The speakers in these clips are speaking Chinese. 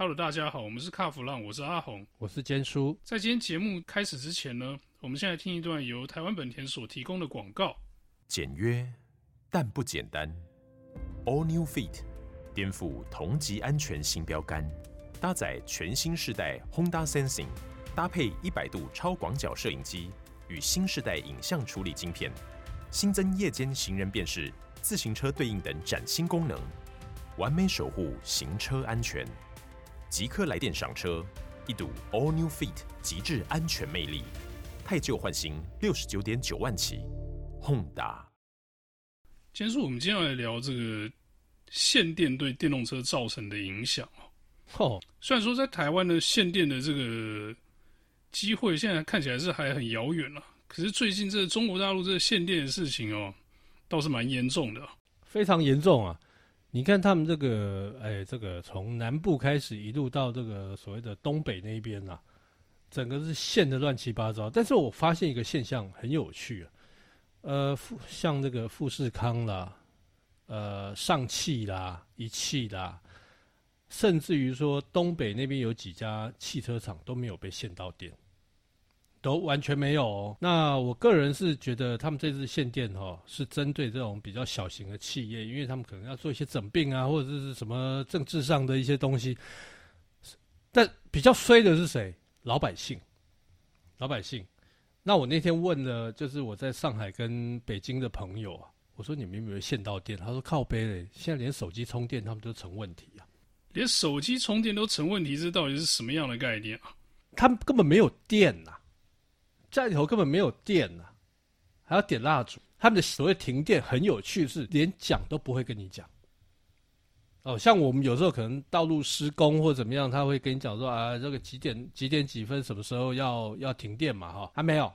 Hello，大家好，我们是卡弗浪，我是阿红，我是坚叔。在今天节目开始之前呢，我们先来听一段由台湾本田所提供的广告。简约但不简单，All New Fit，颠覆同级安全新标杆，搭载全新世代 Honda Sensing，搭配一百度超广角摄影机与新世代影像处理晶片，新增夜间行人辨识、自行车对应等崭新功能，完美守护行车安全。即刻来电赏车，一睹 All New Fit 极致安全魅力，太旧换新，六十九点九万起，Honda。坚叔，我们今天要来聊这个限电对电动车造成的影响哦。虽然说在台湾的限电的这个机会现在看起来是还很遥远了，可是最近这个中国大陆这个限电的事情哦，倒是蛮严重的，非常严重啊。你看他们这个，哎，这个从南部开始一路到这个所谓的东北那边啊，整个是限得乱七八糟。但是我发现一个现象很有趣啊，呃，富像这个富士康啦，呃，上汽啦，一汽啦，甚至于说东北那边有几家汽车厂都没有被限到电。都完全没有哦。那我个人是觉得他们这次限电哦，是针对这种比较小型的企业，因为他们可能要做一些整并啊，或者是什么政治上的一些东西。但比较衰的是谁？老百姓，老百姓。那我那天问了，就是我在上海跟北京的朋友啊，我说你们有没有限到电？他说靠背嘞，现在连手机充电他们都成问题啊。连手机充电都成问题，这到底是什么样的概念啊？他们根本没有电呐、啊。家里头根本没有电呐、啊，还要点蜡烛。他们的所谓停电很有趣，是连讲都不会跟你讲。哦，像我们有时候可能道路施工或怎么样，他会跟你讲说啊，这个几点几点几分什么时候要要停电嘛？哈，还没有，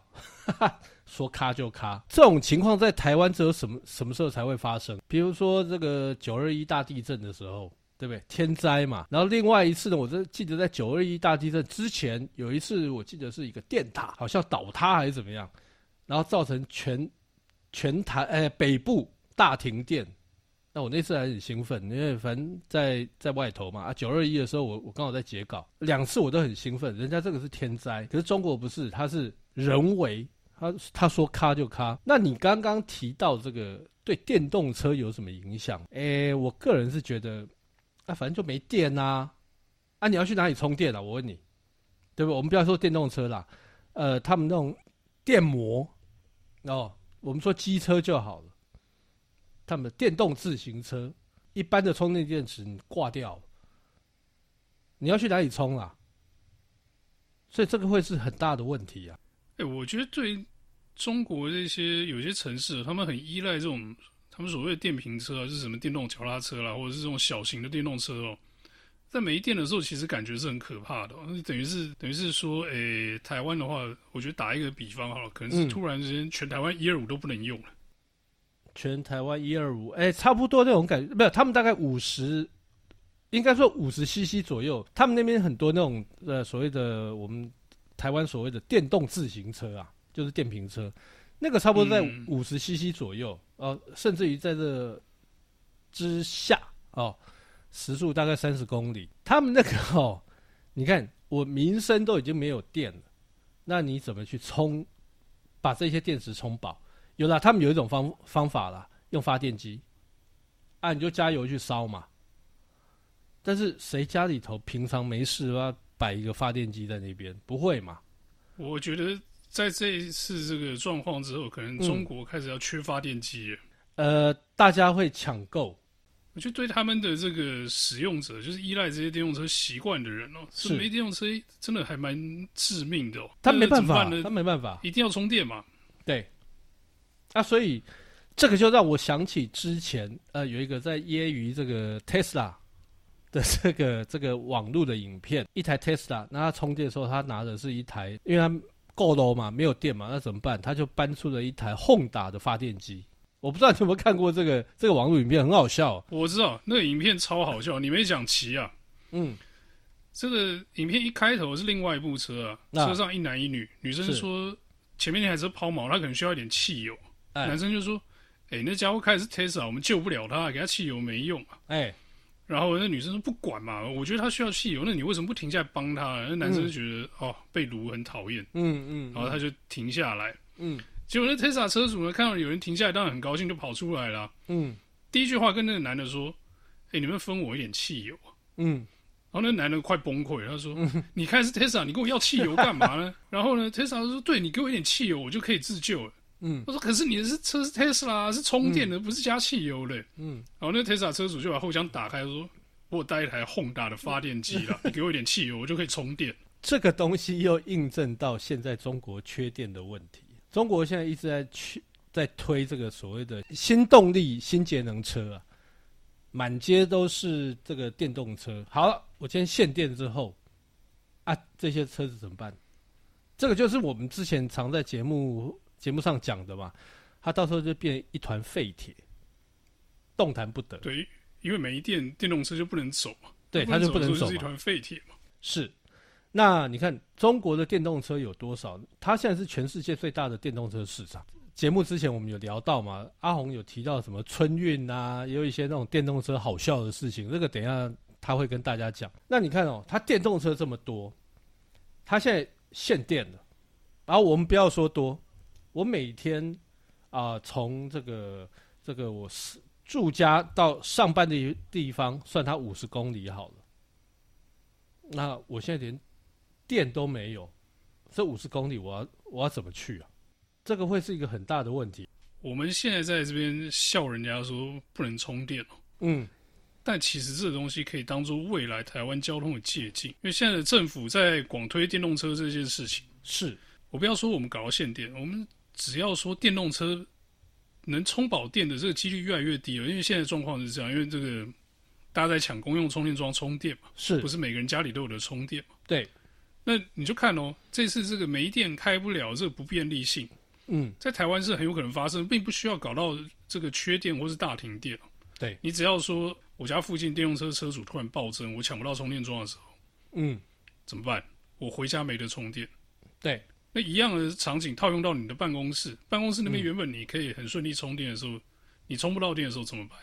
说咔就咔。这种情况在台湾只有什么什么时候才会发生？比如说这个九二一大地震的时候。对不对？天灾嘛。然后另外一次呢，我就记得在九二一大地震之前有一次，我记得是一个电塔好像倒塌还是怎么样，然后造成全全台哎北部大停电。那我那次还很兴奋，因为反正在在外头嘛。啊，九二一的时候我我刚好在截稿，两次我都很兴奋。人家这个是天灾，可是中国不是，它是人为。他他说咔就咔。那你刚刚提到这个对电动车有什么影响？哎，我个人是觉得。啊，反正就没电呐、啊，啊，你要去哪里充电啊？我问你，对不？我们不要说电动车啦，呃，他们那种电摩哦，我们说机车就好了。他们的电动自行车，一般的充电电池你挂掉，你要去哪里充啊？所以这个会是很大的问题啊。哎、我觉得对中国这些有些城市，他们很依赖这种。他们所谓的电瓶车啊，是什么电动脚踏车啦，或者是这种小型的电动车哦，在没电的时候，其实感觉是很可怕的。等于是等于是说，诶、欸，台湾的话，我觉得打一个比方好了，可能是突然之间全台湾一二五都不能用了。全台湾一二五，哎，差不多那种感觉，没有，他们大概五十，应该说五十 CC 左右。他们那边很多那种呃所谓的我们台湾所谓的电动自行车啊，就是电瓶车。那个差不多在五十 CC 左右，呃，甚至于在这之下哦，时速大概三十公里。他们那个哦，你看我民生都已经没有电了，那你怎么去充，把这些电池充饱？有了，他们有一种方方法啦，用发电机，啊，你就加油去烧嘛。但是谁家里头平常没事要摆一个发电机在那边？不会嘛？我觉得。在这一次这个状况之后，可能中国开始要缺发电机、嗯。呃，大家会抢购。我觉得对他们的这个使用者，就是依赖这些电动车习惯的人哦、喔，是没电动车真的还蛮致命的哦、喔。他没办法，他没办法，一定要充电嘛。对。啊，所以这个就让我想起之前呃有一个在揶揄这个 Tesla 的这个这个网络的影片，一台 Tesla，那他充电的时候，他拿的是一台，因为他。够了嘛？没有电嘛？那怎么办？他就搬出了一台 Honda 的发电机。我不知道你有没有看过这个这个网络影片，很好笑。我知道那个影片超好笑。你没讲齐啊？嗯，这个影片一开头是另外一部车啊，啊车上一男一女，女生说前面那台车抛锚，他可能需要一点汽油。男生就说：“哎、欸，那家伙开的是 Tesla，我们救不了他，给他汽油没用啊。”哎，然后那女生说不管嘛，我觉得他需要汽油，那你为什么不停下来帮他？那男生就觉得、嗯、哦被卢很讨厌，嗯嗯，然后他就停下来，嗯，结果那 Tesla 车主呢看到有人停下来，当然很高兴，就跑出来了，嗯，第一句话跟那个男的说：“哎，你们分我一点汽油。”嗯。然后那男的快崩溃了，他说：“你开的是 Tesla，你跟我要汽油干嘛呢？”然后呢，Tesla 说：“对，你给我一点汽油，我就可以自救了。”嗯，他说：“可是你的是车是 Tesla，是充电的，嗯、不是加汽油的。”嗯，然后那 Tesla 车主就把后箱打开，说：“我带一台 Honda 的发电机了，你给我一点汽油，我就可以充电。”这个东西又印证到现在中国缺电的问题。中国现在一直在去在推这个所谓的新动力、新节能车啊。满街都是这个电动车。好了，我今天限电之后，啊，这些车子怎么办？这个就是我们之前常在节目节目上讲的嘛。它到时候就变一团废铁，动弹不得。对，因为没电，电动车就不能走嘛。对，它就不能走，是一团废铁嘛。是。那你看中国的电动车有多少？它现在是全世界最大的电动车市场。节目之前我们有聊到嘛，阿红有提到什么春运啊，也有一些那种电动车好笑的事情，这个等一下他会跟大家讲。那你看哦，他电动车这么多，他现在限电了，然后我们不要说多，我每天啊从这个这个我是住家到上班的地方算它五十公里好了，那我现在连电都没有，这五十公里我要我要怎么去啊？这个会是一个很大的问题。我们现在在这边笑人家说不能充电哦，嗯，但其实这个东西可以当做未来台湾交通的借镜，因为现在的政府在广推电动车这件事情，是。我不要说我们搞到限电，我们只要说电动车能充饱电的这个几率越来越低了，因为现在状况是这样，因为这个大家在抢公用充电桩充电嘛，是不是每个人家里都有的充电嘛？对，那你就看哦，这次这个没电开不了，这个不便利性。嗯，在台湾是很有可能发生，并不需要搞到这个缺电或是大停电。对，你只要说我家附近电动车车主突然暴增，我抢不到充电桩的时候，嗯，怎么办？我回家没得充电。对，那一样的场景套用到你的办公室，办公室那边原本你可以很顺利充电的时候，嗯、你充不到电的时候怎么办？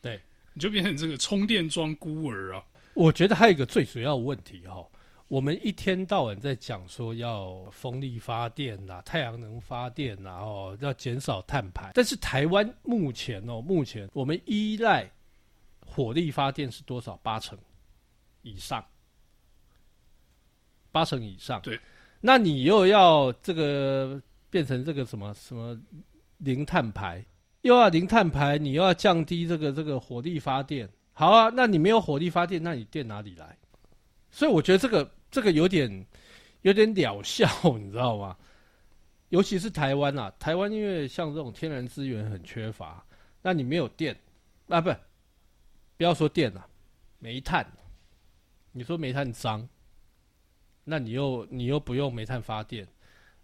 对，你就变成这个充电桩孤儿啊。我觉得还有一个最主要的问题哈。我们一天到晚在讲说要风力发电呐、啊，太阳能发电呐、啊，哦，要减少碳排。但是台湾目前哦，目前我们依赖火力发电是多少？八成以上，八成以上。对，那你又要这个变成这个什么什么零碳排，又要零碳排，你又要降低这个这个火力发电。好啊，那你没有火力发电，那你电哪里来？所以我觉得这个。这个有点有点疗效，你知道吗？尤其是台湾啊，台湾因为像这种天然资源很缺乏，那你没有电啊，不，不要说电了，啊，煤炭，你说煤炭脏，那你又你又不用煤炭发电，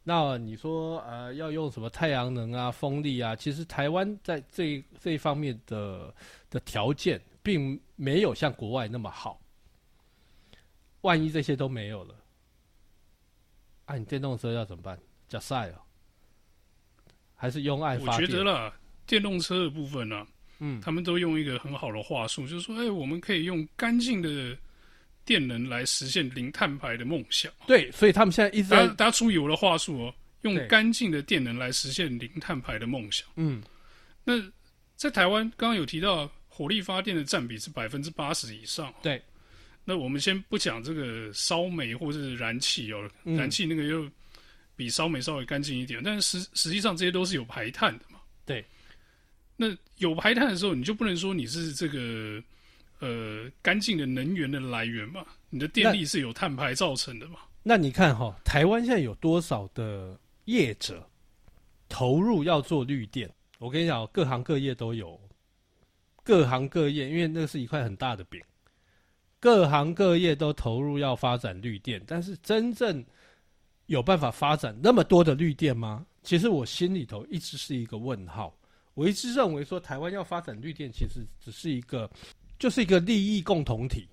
那你说呃要用什么太阳能啊、风力啊？其实台湾在这这一方面的的条件，并没有像国外那么好。万一这些都没有了，啊，你电动车要怎么办？加塞哦，还是用爱发电？我觉得啦，电动车的部分呢、啊，嗯，他们都用一个很好的话术，就是说，哎，我们可以用干净的电能来实现零碳排的梦想。对，所以他们现在一直在大家注意我的话术哦，用干净的电能来实现零碳排的梦想。嗯，那在台湾刚刚有提到火力发电的占比是百分之八十以上。对。那我们先不讲这个烧煤或者是燃气哦，燃气那个又比烧煤稍微干净一点，嗯、但是实实际上这些都是有排碳的嘛。对，那有排碳的时候，你就不能说你是这个呃干净的能源的来源嘛？你的电力是有碳排造成的嘛？那，你看哈、台湾现在有多少的业者投入要做绿电？我跟你讲，各行各业都有，各行各业，因为那是一块很大的饼。各行各业都投入要发展绿电，但是真正有办法发展那么多的绿电吗？其实我心里头一直是一个问号。我一直认为说，台湾要发展绿电，其实只是一个，就是一个利益共同体，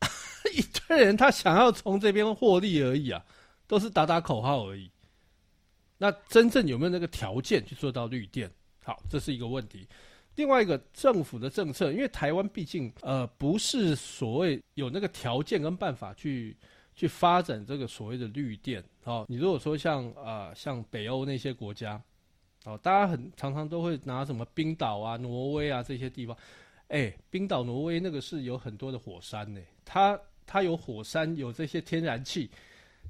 一堆人他想要从这边获利而已啊，都是打打口号而已。那真正有没有那个条件去做到绿电？好，这是一个问题。另外一个政府的政策，因为台湾毕竟呃不是所谓有那个条件跟办法去去发展这个所谓的绿电哦。你如果说像啊、像北欧那些国家哦，大家很常常都会拿什么冰岛啊、挪威啊这些地方，哎，冰岛、挪威那个是有很多的火山呢，它它有火山，有这些天然气，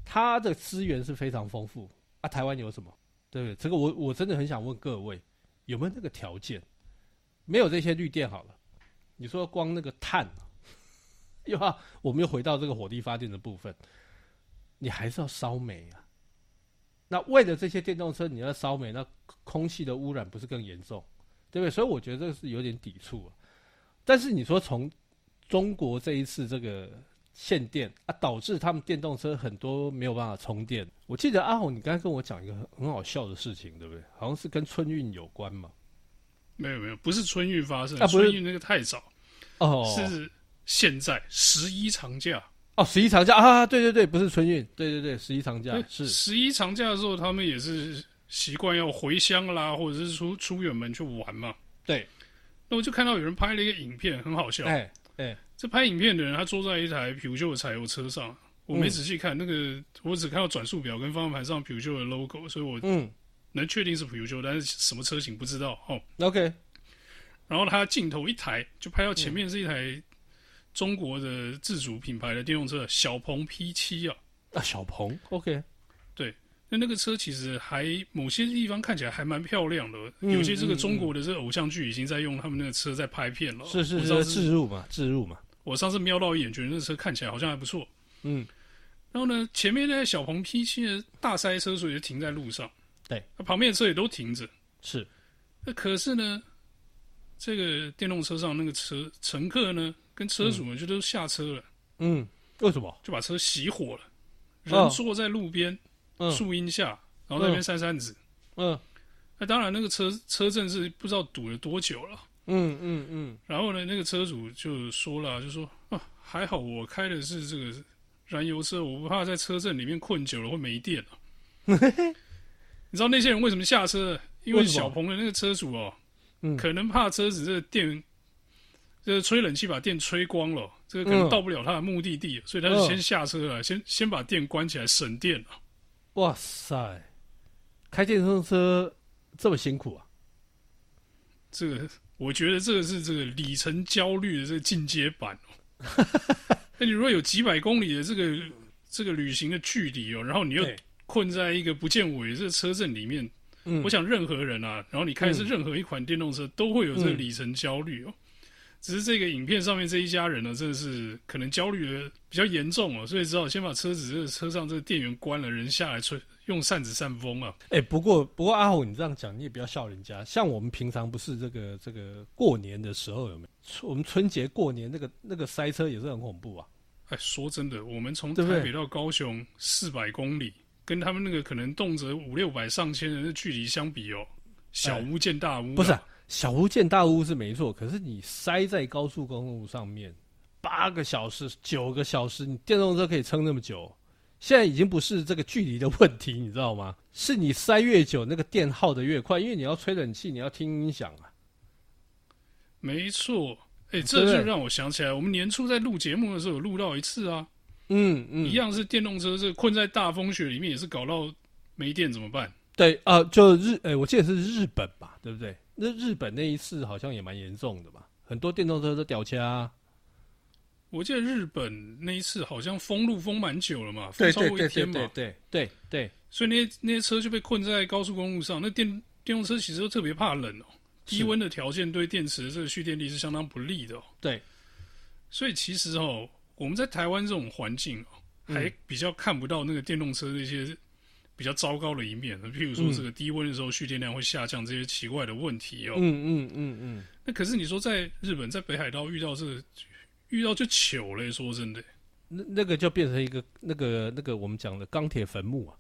它的资源是非常丰富啊。台湾有什么？对不对？这个我我真的很想问各位，有没有那个条件？没有这些绿电好了，你说光那个碳，又要我们又回到这个火力发电的部分，你还是要烧煤啊。那为了这些电动车，你要烧煤，那空气的污染不是更严重，对不对？所以我觉得这个是有点抵触啊。但是你说从中国这一次这个限电啊，导致他们电动车很多没有办法充电。我记得阿红，你刚才跟我讲一个很很好笑的事情，对不对？好像是跟春运有关嘛。没有没有，不是春运发生，啊、春运那个太早哦，是现在十一长假哦，十一长假啊，对对对，不是春运，对对对，十一长假是十一长假的时候，他们也是习惯要回乡啦，或者是出出远门去玩嘛。对，那我就看到有人拍了一个影片，很好笑。哎哎，这拍影片的人他坐在一台普秀的柴油车上，我没仔细看、嗯、那个，我只看到转速表跟方向盘上普秀的 logo，所以我嗯。能确定是普秀，但是什么车型不知道哦。OK，然后他镜头一抬，就拍到前面是一台中国的自主品牌的电动车小鹏 P 七啊。啊，小鹏 OK，对，那那个车其实还某些地方看起来还蛮漂亮的，嗯、有些这个中国的这个偶像剧已经在用他们那个车在拍片了。是是是，自入嘛，自入嘛。我上次瞄到一眼，觉得那个车看起来好像还不错。嗯，然后呢，前面那台小鹏 P7 的大塞车，所以就停在路上。对，那旁边的车也都停着，是。那可是呢，这个电动车上那个车乘客呢，跟车主呢就都下车了。嗯，为什么？就把车熄火了，人坐在路边树荫下，然后在那边扇扇子。嗯，那当然，那个车车阵是不知道堵了多久了。嗯嗯嗯。然后呢，那个车主就说了，就说啊，还好我开的是这个燃油车，我不怕在车阵里面困久了会没电了。你知道那些人为什么下车？因为小鹏的那个车主哦，嗯，可能怕车子这个电，这個吹冷气把电吹光了，这个可能到不了他的目的地，所以他就先下车了，先先把电关起来省电了。哇塞，开电动车这么辛苦啊！这个我觉得这个是这个里程焦虑的这个进阶版哦。那你如果有几百公里的这个这个旅行的距离哦，然后你又困在一个不见尾的这个车阵里面，嗯，我想任何人啊，然后你开的是任何一款电动车，嗯，都会有这个里程焦虑哦。只是这个影片上面这一家人呢，真的是可能焦虑的比较严重哦，所以只好先把车子这个车上这个电源关了，人下来吹用扇子扇风啊。哎，不过不过阿虎，你这样讲你也不要笑人家。像我们平常不是这个这个过年的时候有没有？我们春节过年那个那个塞车也是很恐怖啊。哎，说真的，我们从台北到高雄四百公里。跟他们那个可能动辄五六百上千人的距离相比哦，小巫见大巫。不是、啊、小巫见大巫是没错，可是你塞在高速公路上面八个小时、九个小时，你电动车可以撑那么久，现在已经不是这个距离的问题，你知道吗？是你塞越久，那个电耗的越快，因为你要吹冷气，你要听音响啊。没错，哎、欸，这就让我想起来，我们年初在录节目的时候有录到一次啊。嗯嗯，一样是电动车，是困在大风雪里面也是搞到没电怎么办？对啊、呃，就日，哎、欸，我记得是日本吧，对不对？那日本那一次好像也蛮严重的吧？很多电动车都掉漆啊。我记得日本那一次好像封路封蛮久了嘛，封超过一天嘛，对对对，所以那些那些车就被困在高速公路上。那电电动车其实都特别怕冷哦，低温的条件对电池的这个蓄电力是相当不利的哦。对，所以其实哦。我们在台湾这种环境哦还比较看不到那个电动车那些比较糟糕的一面，譬如说这个低温的时候蓄电量会下降这些奇怪的问题哦。嗯嗯嗯嗯。那可是你说在日本，在北海道遇到这个遇到就糗了，说真的，那那个就变成一个那个那个我们讲的钢铁坟墓啊，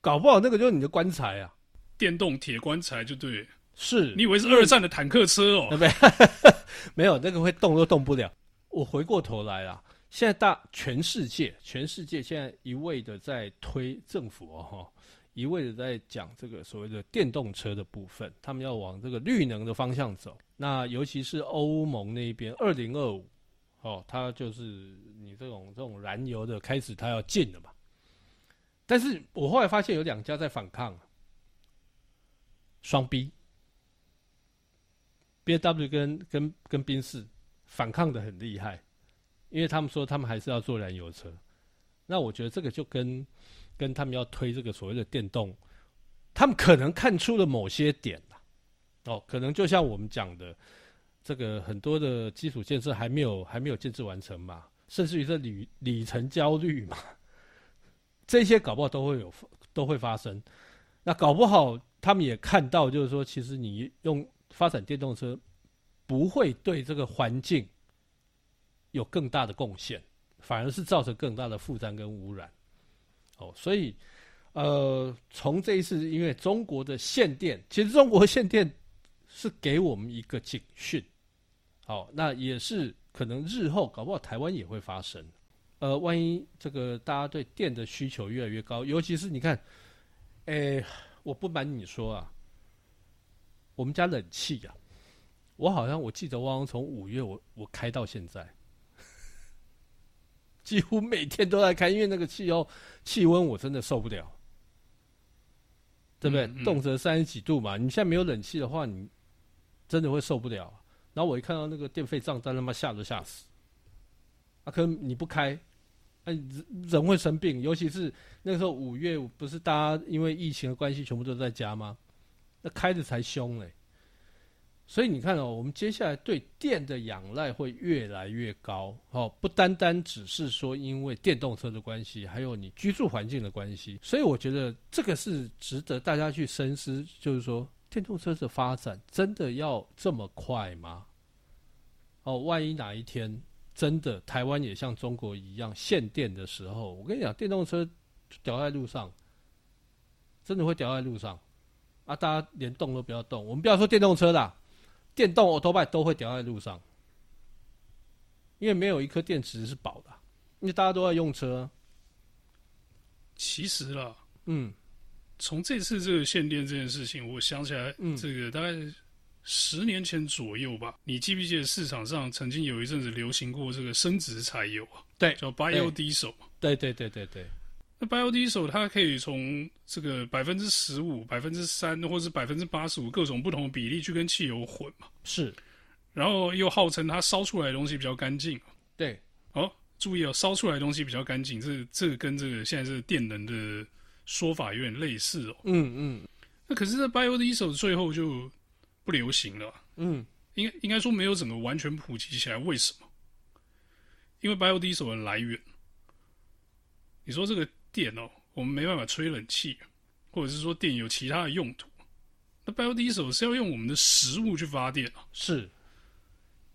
搞不好那个就是你的棺材啊，电动铁棺材就对，是你以为是二战的坦克车哦？没 没有，那个会动都动不了。我回过头来了，现在大全世界，全世界现在一味的在推政府哦，一味的在讲这个所谓的电动车的部分，他们要往这个绿能的方向走。那尤其是欧盟那边，二零二五，哦，它就是你这种这种燃油的开始，它要禁了嘛。但是我后来发现有两家在反抗，双 B，B W 跟跟跟宾士反抗的很厉害，因为他们说他们还是要做燃油车。那我觉得这个就跟跟他们要推这个所谓的电动，他们可能看出了某些点哦，可能就像我们讲的，这个很多的基础建设还没有还没有建设完成嘛，甚至于这里里程焦虑嘛，这些搞不好都会有都会发生。那搞不好他们也看到，就是说，其实你用发展电动车不会对这个环境有更大的贡献，反而是造成更大的负担跟污染。哦，所以，呃，从这一次，因为中国的限电，其实中国限电是给我们一个警讯，好，那也是可能日后搞不好台湾也会发生，呃，万一这个大家对电的需求越来越高，尤其是你看，诶，我不瞒你说啊，我们家冷气呀，我好像我记得汪汪从五月我我开到现在。几乎每天都在开，因为那个气候气温我真的受不了，对不对？嗯嗯、动辄三十几度嘛，你现在没有冷气的话，你真的会受不了。然后我一看到那个电费账单，他妈吓都吓死。啊，可能你不开，哎、啊，人人会生病，尤其是那个时候五月，不是大家因为疫情的关系全部都在家吗？那开着才凶嘞。所以你看哦，我们接下来对电的仰赖会越来越高，哦，不单单只是说因为电动车的关系，还有你居住环境的关系。所以我觉得这个是值得大家去深思，就是说电动车的发展真的要这么快吗？哦，万一哪一天真的台湾也像中国一样限电的时候，我跟你讲，电动车掉在路上，真的会掉在路上啊！大家连动都不要动，我们不要说电动车啦。电动欧多拜都会掉在路上，因为没有一颗电池是保的，因为大家都在用车。其实啦，嗯，从这次这个限电这件事情，我想起来，这个大概十年前左右吧。嗯、你记不记得市场上曾经有一阵子流行过这个生质柴油啊？对，叫 biodiesel。对对对对对。那 biodiesel 它可以从这个百分之十五、百分之三，或者是百分之八十五各种不同的比例去跟汽油混嘛？是，然后又号称它烧出来的东西比较干净。对，哦，注意哦，烧出来的东西比较干净，这这个跟这个现在这个电能的说法有点类似哦。嗯嗯。那可是这 biodiesel 最后就不流行了。嗯，应该应该说没有整个完全普及起来。为什么？因为 biodiesel 的来源，你说这个。电哦，我们没办法吹冷气，或者是说电有其他的用途。那 biodiesel 是要用我们的食物去发电啊。是，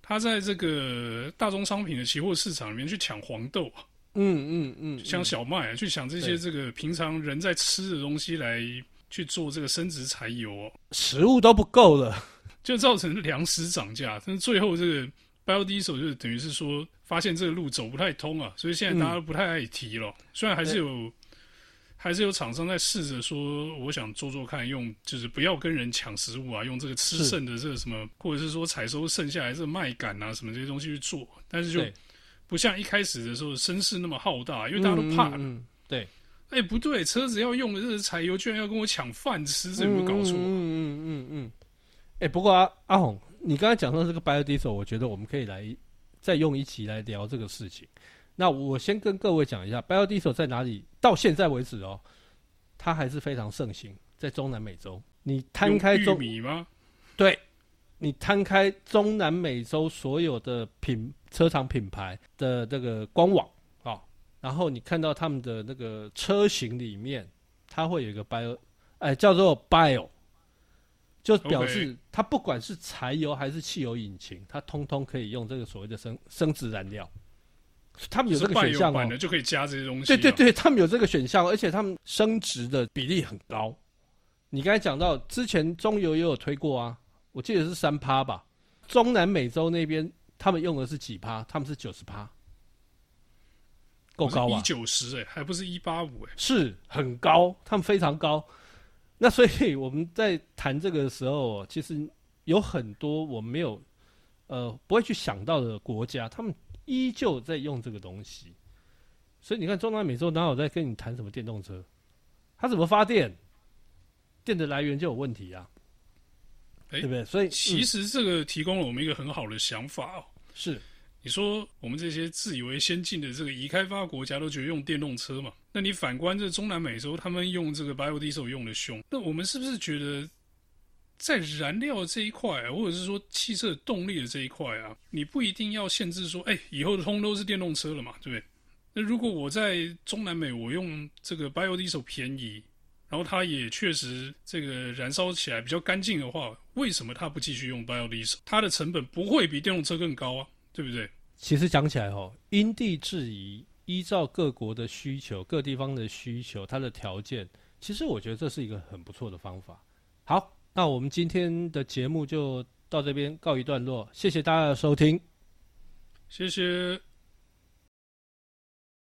它在这个大宗商品的期货市场里面去抢黄豆啊，嗯嗯嗯，抢小麦啊，去抢这些这个平常人在吃的东西来去做这个生质柴油哦，食物都不够了，就造成粮食涨价。但是最后这个 biodiesel 就等于是说。发现这个路走不太通啊，所以现在大家都不太爱提了。嗯、虽然还是有，还是有厂商在试着说，我想做做看，用就是不要跟人抢食物啊，用这个吃剩的这个什么，或者是说采收剩下来这个麦秆啊什么这些东西去做，但是就不像一开始的时候声势那么浩大，因为大家都怕了。嗯嗯嗯、对，哎、欸，不对，车子要用的这个柴油，居然要跟我抢饭吃，这有没有搞错？嗯嗯嗯嗯。哎、欸，不过阿阿红，你刚才讲到这个 biodiesel，我觉得我们可以来。再用一期来聊这个事情，那我先跟各位讲一下，biodiesel 在哪里？到现在为止哦，它还是非常盛行在中南美洲。你摊开中米吗？对，你摊开中南美洲所有的品车厂品牌的这个官网啊、哦，然后你看到他们的那个车型里面，它会有一个 bio，哎，叫做 bio。就表示它不管是柴油还是汽油引擎，它通通可以用这个所谓的生生质燃料。他们有这个选项哦，就可以加这些东西。对对对，他们有这个选项，而且他们升值的比例很高。你刚才讲到之前中油也有推过啊，我记得是三趴吧。中南美洲那边他们用的是几趴？他们是九十趴。够高啊，一九十哎，还不是一八五哎，是很高，他们非常高。那所以我们在谈这个的时候，其实有很多我们没有呃不会去想到的国家，他们依旧在用这个东西。所以你看，中南美洲哪有在跟你谈什么电动车？它怎么发电？电的来源就有问题啊，欸、对不对？所以其实这个提供了我们一个很好的想法哦。是，你说我们这些自以为先进的这个已开发国家都觉得用电动车嘛？那你反观这中南美洲，他们用这个 biodiesel 用的凶，那我们是不是觉得在燃料这一块，或者是说汽车动力的这一块啊，你不一定要限制说，哎，以后通都是电动车了嘛，对不对？那如果我在中南美，我用这个 biodiesel 便宜。然后它也确实这个燃烧起来比较干净的话，为什么它不继续用 biodiesel？它的成本不会比电动车更高啊，对不对？其实讲起来哦，因地制宜，依照各国的需求、各地方的需求、它的条件，其实我觉得这是一个很不错的方法。好，那我们今天的节目就到这边告一段落，谢谢大家的收听，谢谢。